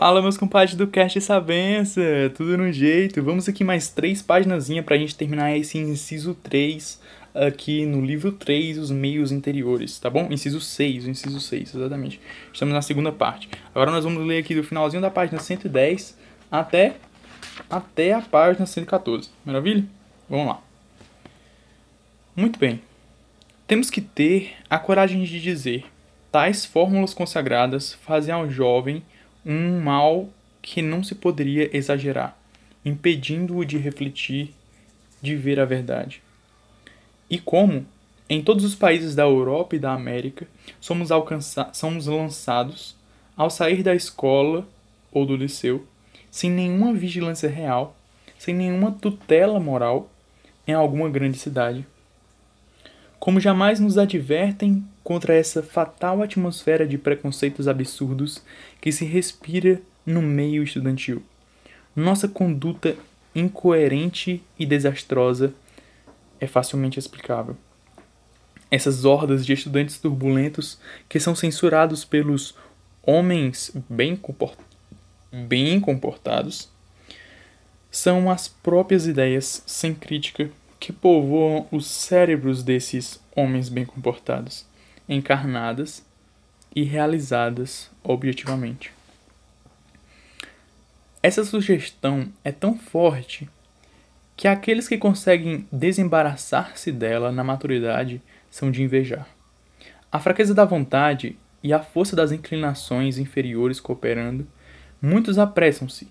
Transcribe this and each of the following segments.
Fala, meus compadres do Cast Sabença, tudo no jeito? Vamos aqui mais três páginas pra gente terminar esse inciso 3 aqui no livro 3, os meios interiores, tá bom? Inciso 6, o inciso 6, exatamente. Estamos na segunda parte. Agora nós vamos ler aqui do finalzinho da página 110 até, até a página 114. Maravilha? Vamos lá. Muito bem. Temos que ter a coragem de dizer: tais fórmulas consagradas fazem ao jovem um mal que não se poderia exagerar, impedindo-o de refletir, de ver a verdade. E como, em todos os países da Europa e da América, somos, somos lançados, ao sair da escola ou do liceu, sem nenhuma vigilância real, sem nenhuma tutela moral, em alguma grande cidade. Como jamais nos advertem contra essa fatal atmosfera de preconceitos absurdos que se respira no meio estudantil. Nossa conduta incoerente e desastrosa é facilmente explicável. Essas hordas de estudantes turbulentos que são censurados pelos homens bem, comport bem comportados são as próprias ideias sem crítica que povoam os cérebros desses homens bem comportados encarnadas e realizadas objetivamente. Essa sugestão é tão forte que aqueles que conseguem desembaraçar-se dela na maturidade são de invejar. A fraqueza da vontade e a força das inclinações inferiores cooperando, muitos apressam-se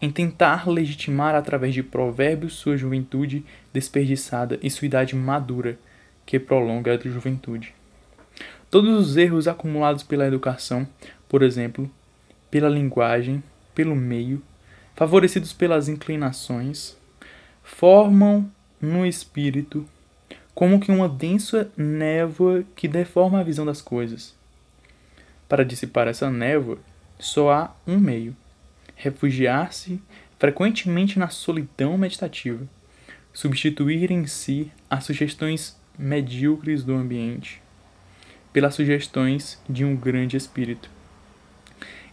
em tentar legitimar através de provérbios sua juventude desperdiçada e sua idade madura, que prolonga a juventude. Todos os erros acumulados pela educação, por exemplo, pela linguagem, pelo meio, favorecidos pelas inclinações, formam no espírito como que uma densa névoa que deforma a visão das coisas. Para dissipar essa névoa, só há um meio: refugiar-se frequentemente na solidão meditativa, substituir em si as sugestões medíocres do ambiente pelas sugestões de um grande espírito.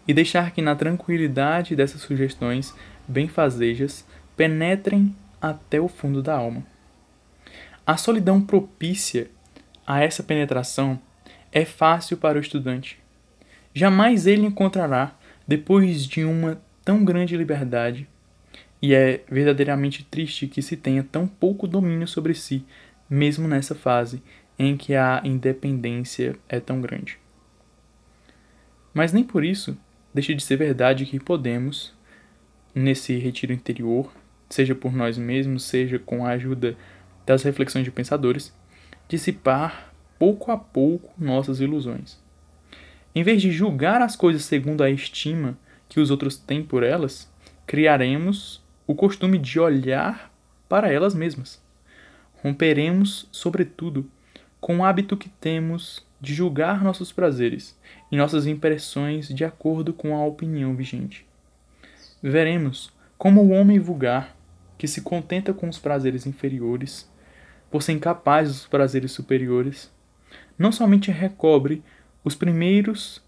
E deixar que na tranquilidade dessas sugestões benfazejas penetrem até o fundo da alma. A solidão propícia a essa penetração é fácil para o estudante. Jamais ele encontrará, depois de uma tão grande liberdade, e é verdadeiramente triste que se tenha tão pouco domínio sobre si, mesmo nessa fase em que a independência é tão grande. Mas nem por isso deixa de ser verdade que podemos, nesse retiro interior, seja por nós mesmos, seja com a ajuda das reflexões de pensadores, dissipar pouco a pouco nossas ilusões. Em vez de julgar as coisas segundo a estima que os outros têm por elas, criaremos o costume de olhar para elas mesmas. Romperemos, sobretudo, com o hábito que temos de julgar nossos prazeres e nossas impressões de acordo com a opinião vigente. Veremos como o homem vulgar, que se contenta com os prazeres inferiores, por ser incapaz dos prazeres superiores, não somente recobre os primeiros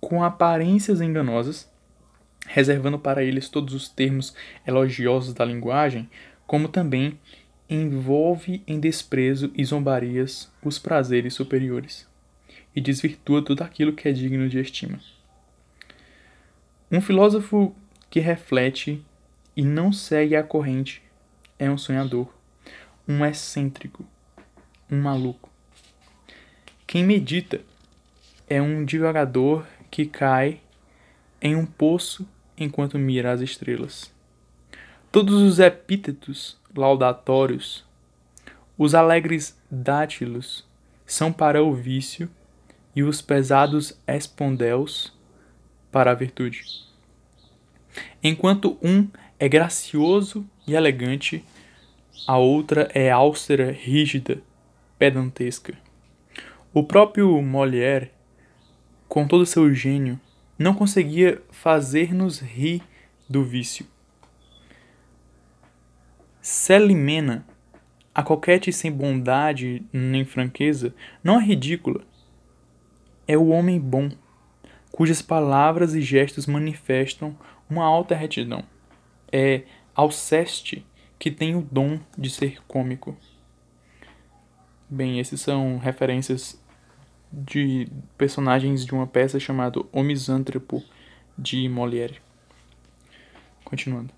com aparências enganosas, reservando para eles todos os termos elogiosos da linguagem, como também envolve em desprezo e zombarias os prazeres superiores, e desvirtua tudo aquilo que é digno de estima. Um filósofo que reflete e não segue a corrente é um sonhador, um excêntrico, um maluco. Quem medita é um divagador que cai em um poço enquanto mira as estrelas. Todos os epítetos laudatórios, os alegres dátilos são para o vício e os pesados espondéus para a virtude. Enquanto um é gracioso e elegante, a outra é austera, rígida, pedantesca. O próprio Molière, com todo seu gênio, não conseguia fazer-nos rir do vício. Celimena, a coquete sem bondade nem franqueza, não é ridícula. É o homem bom, cujas palavras e gestos manifestam uma alta retidão. É Alceste que tem o dom de ser cômico. Bem, esses são referências de personagens de uma peça chamada O Misântropo de Molière. Continuando.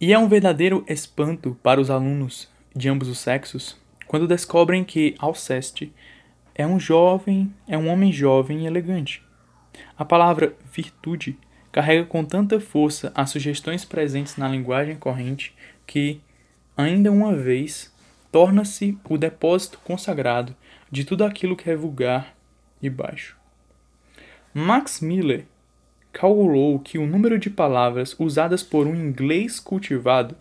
E é um verdadeiro espanto para os alunos de ambos os sexos quando descobrem que Alceste é um jovem, é um homem jovem e elegante. A palavra virtude carrega com tanta força as sugestões presentes na linguagem corrente que, ainda uma vez, torna-se o depósito consagrado de tudo aquilo que é vulgar e baixo. Max Miller calculou que o número de palavras usadas por um inglês cultivado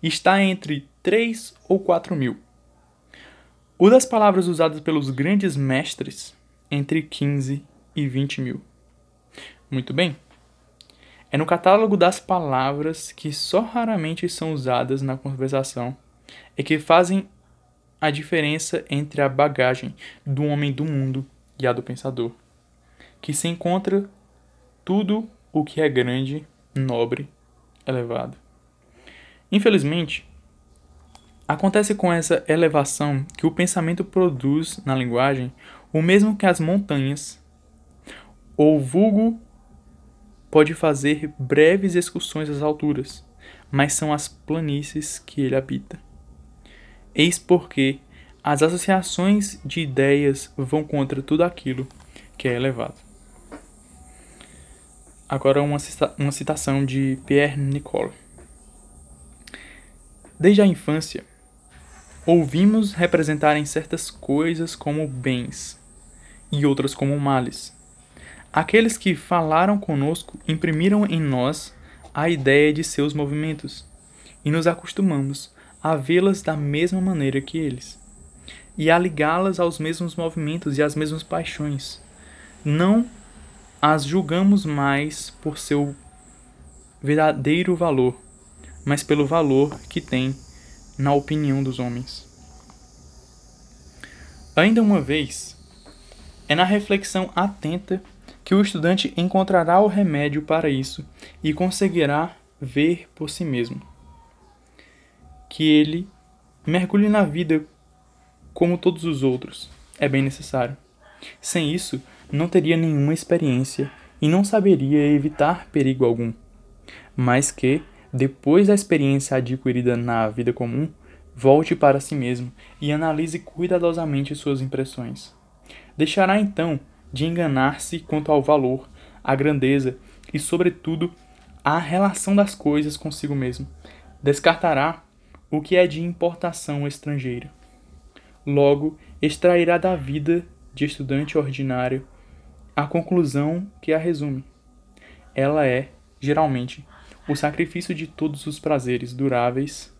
está entre 3 ou 4 mil. O das palavras usadas pelos grandes mestres, entre 15 e 20 mil. Muito bem. É no catálogo das palavras que só raramente são usadas na conversação e que fazem a diferença entre a bagagem do homem do mundo e a do pensador, que se encontra tudo o que é grande, nobre, elevado. Infelizmente, acontece com essa elevação que o pensamento produz na linguagem o mesmo que as montanhas. O vulgo pode fazer breves excursões às alturas, mas são as planícies que ele habita. Eis porque as associações de ideias vão contra tudo aquilo que é elevado. Agora uma, cita uma citação de Pierre Nicole. Desde a infância, ouvimos representarem certas coisas como bens e outras como males. Aqueles que falaram conosco imprimiram em nós a ideia de seus movimentos, e nos acostumamos a vê-las da mesma maneira que eles, e a ligá-las aos mesmos movimentos e às mesmas paixões. Não as julgamos mais por seu verdadeiro valor, mas pelo valor que tem na opinião dos homens. Ainda uma vez, é na reflexão atenta que o estudante encontrará o remédio para isso e conseguirá ver por si mesmo que ele mergulhe na vida como todos os outros. É bem necessário. Sem isso, não teria nenhuma experiência e não saberia evitar perigo algum. Mas que, depois da experiência adquirida na vida comum, volte para si mesmo e analise cuidadosamente suas impressões. Deixará então de enganar-se quanto ao valor, à grandeza e, sobretudo, à relação das coisas consigo mesmo. Descartará o que é de importação estrangeira. Logo, extrairá da vida de estudante ordinário a conclusão que a resume. Ela é, geralmente, o sacrifício de todos os prazeres duráveis,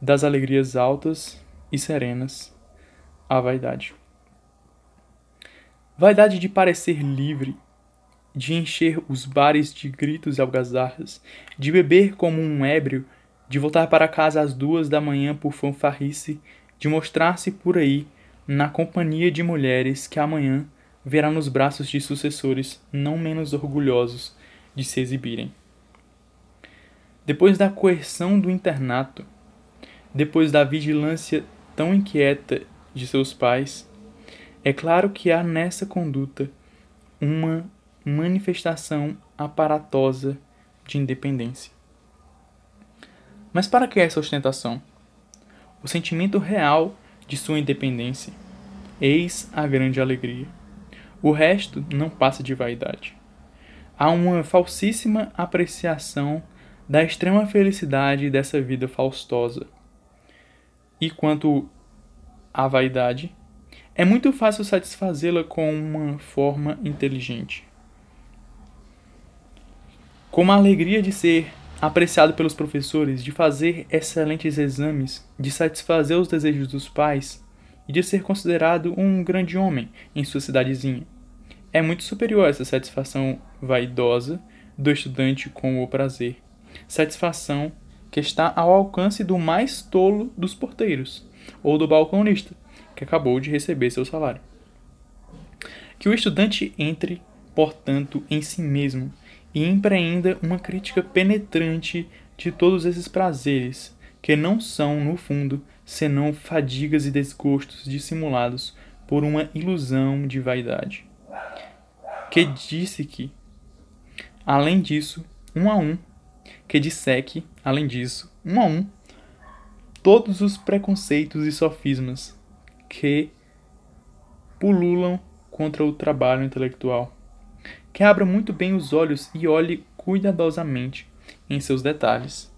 das alegrias altas e serenas, à vaidade. Vaidade de parecer livre, de encher os bares de gritos e algazarras, de beber como um ébrio de voltar para casa às duas da manhã por fanfarrice, de mostrar-se por aí na companhia de mulheres que amanhã verá nos braços de sucessores não menos orgulhosos de se exibirem. Depois da coerção do internato, depois da vigilância tão inquieta de seus pais, é claro que há nessa conduta uma manifestação aparatosa de independência. Mas para que essa ostentação? O sentimento real de sua independência. Eis a grande alegria. O resto não passa de vaidade. Há uma falsíssima apreciação da extrema felicidade dessa vida faustosa. E quanto à vaidade, é muito fácil satisfazê-la com uma forma inteligente. Como a alegria de ser apreciado pelos professores, de fazer excelentes exames, de satisfazer os desejos dos pais e de ser considerado um grande homem em sua cidadezinha. É muito superior a essa satisfação vaidosa do estudante com o prazer. Satisfação que está ao alcance do mais tolo dos porteiros ou do balconista, que acabou de receber seu salário. Que o estudante entre, portanto, em si mesmo e empreenda uma crítica penetrante de todos esses prazeres, que não são, no fundo, senão fadigas e desgostos dissimulados por uma ilusão de vaidade. Que disse que, além disso, um a um, que disseque, além disso, um a um, todos os preconceitos e sofismas que pululam contra o trabalho intelectual. Que abra muito bem os olhos e olhe cuidadosamente em seus detalhes,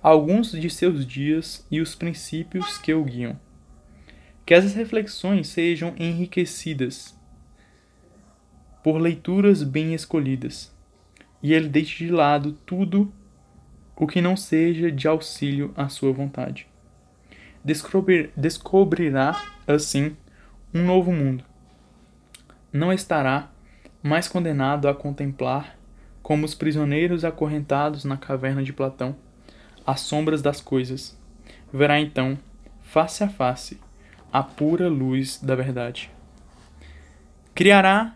alguns de seus dias e os princípios que o guiam. Que essas reflexões sejam enriquecidas por leituras bem escolhidas, e ele deixe de lado tudo o que não seja de auxílio à sua vontade. Descobrir, descobrirá, assim, um novo mundo. Não estará mais condenado a contemplar, como os prisioneiros acorrentados na caverna de Platão, as sombras das coisas. Verá então, face a face, a pura luz da verdade. Criará,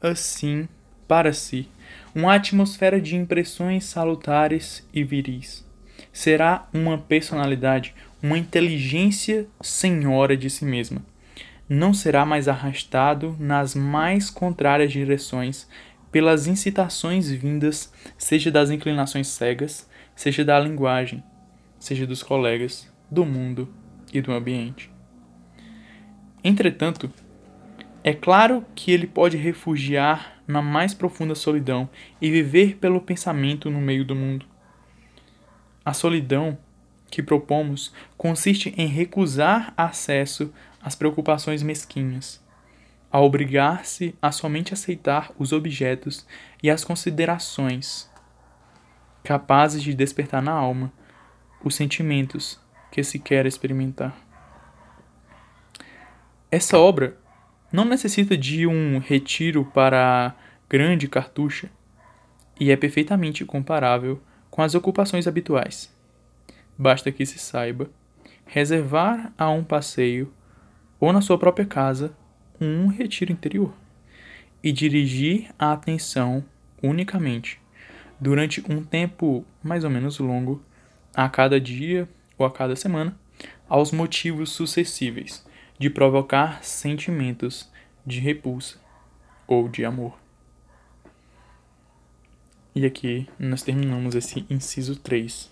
assim, para si, uma atmosfera de impressões salutares e viris. Será uma personalidade, uma inteligência senhora de si mesma. Não será mais arrastado nas mais contrárias direções pelas incitações vindas, seja das inclinações cegas, seja da linguagem, seja dos colegas, do mundo e do ambiente. Entretanto, é claro que ele pode refugiar na mais profunda solidão e viver pelo pensamento no meio do mundo. A solidão que propomos consiste em recusar acesso às preocupações mesquinhas, a obrigar-se a somente aceitar os objetos e as considerações capazes de despertar na alma os sentimentos que se quer experimentar. Essa obra não necessita de um retiro para a grande cartucha e é perfeitamente comparável com as ocupações habituais. Basta que se saiba reservar a um passeio ou na sua própria casa um retiro interior e dirigir a atenção unicamente durante um tempo mais ou menos longo a cada dia ou a cada semana aos motivos sucessíveis de provocar sentimentos de repulsa ou de amor. E aqui nós terminamos esse inciso 3.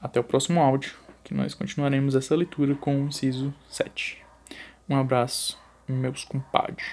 Até o próximo áudio, que nós continuaremos essa leitura com o inciso 7. Um abraço, meus compadres.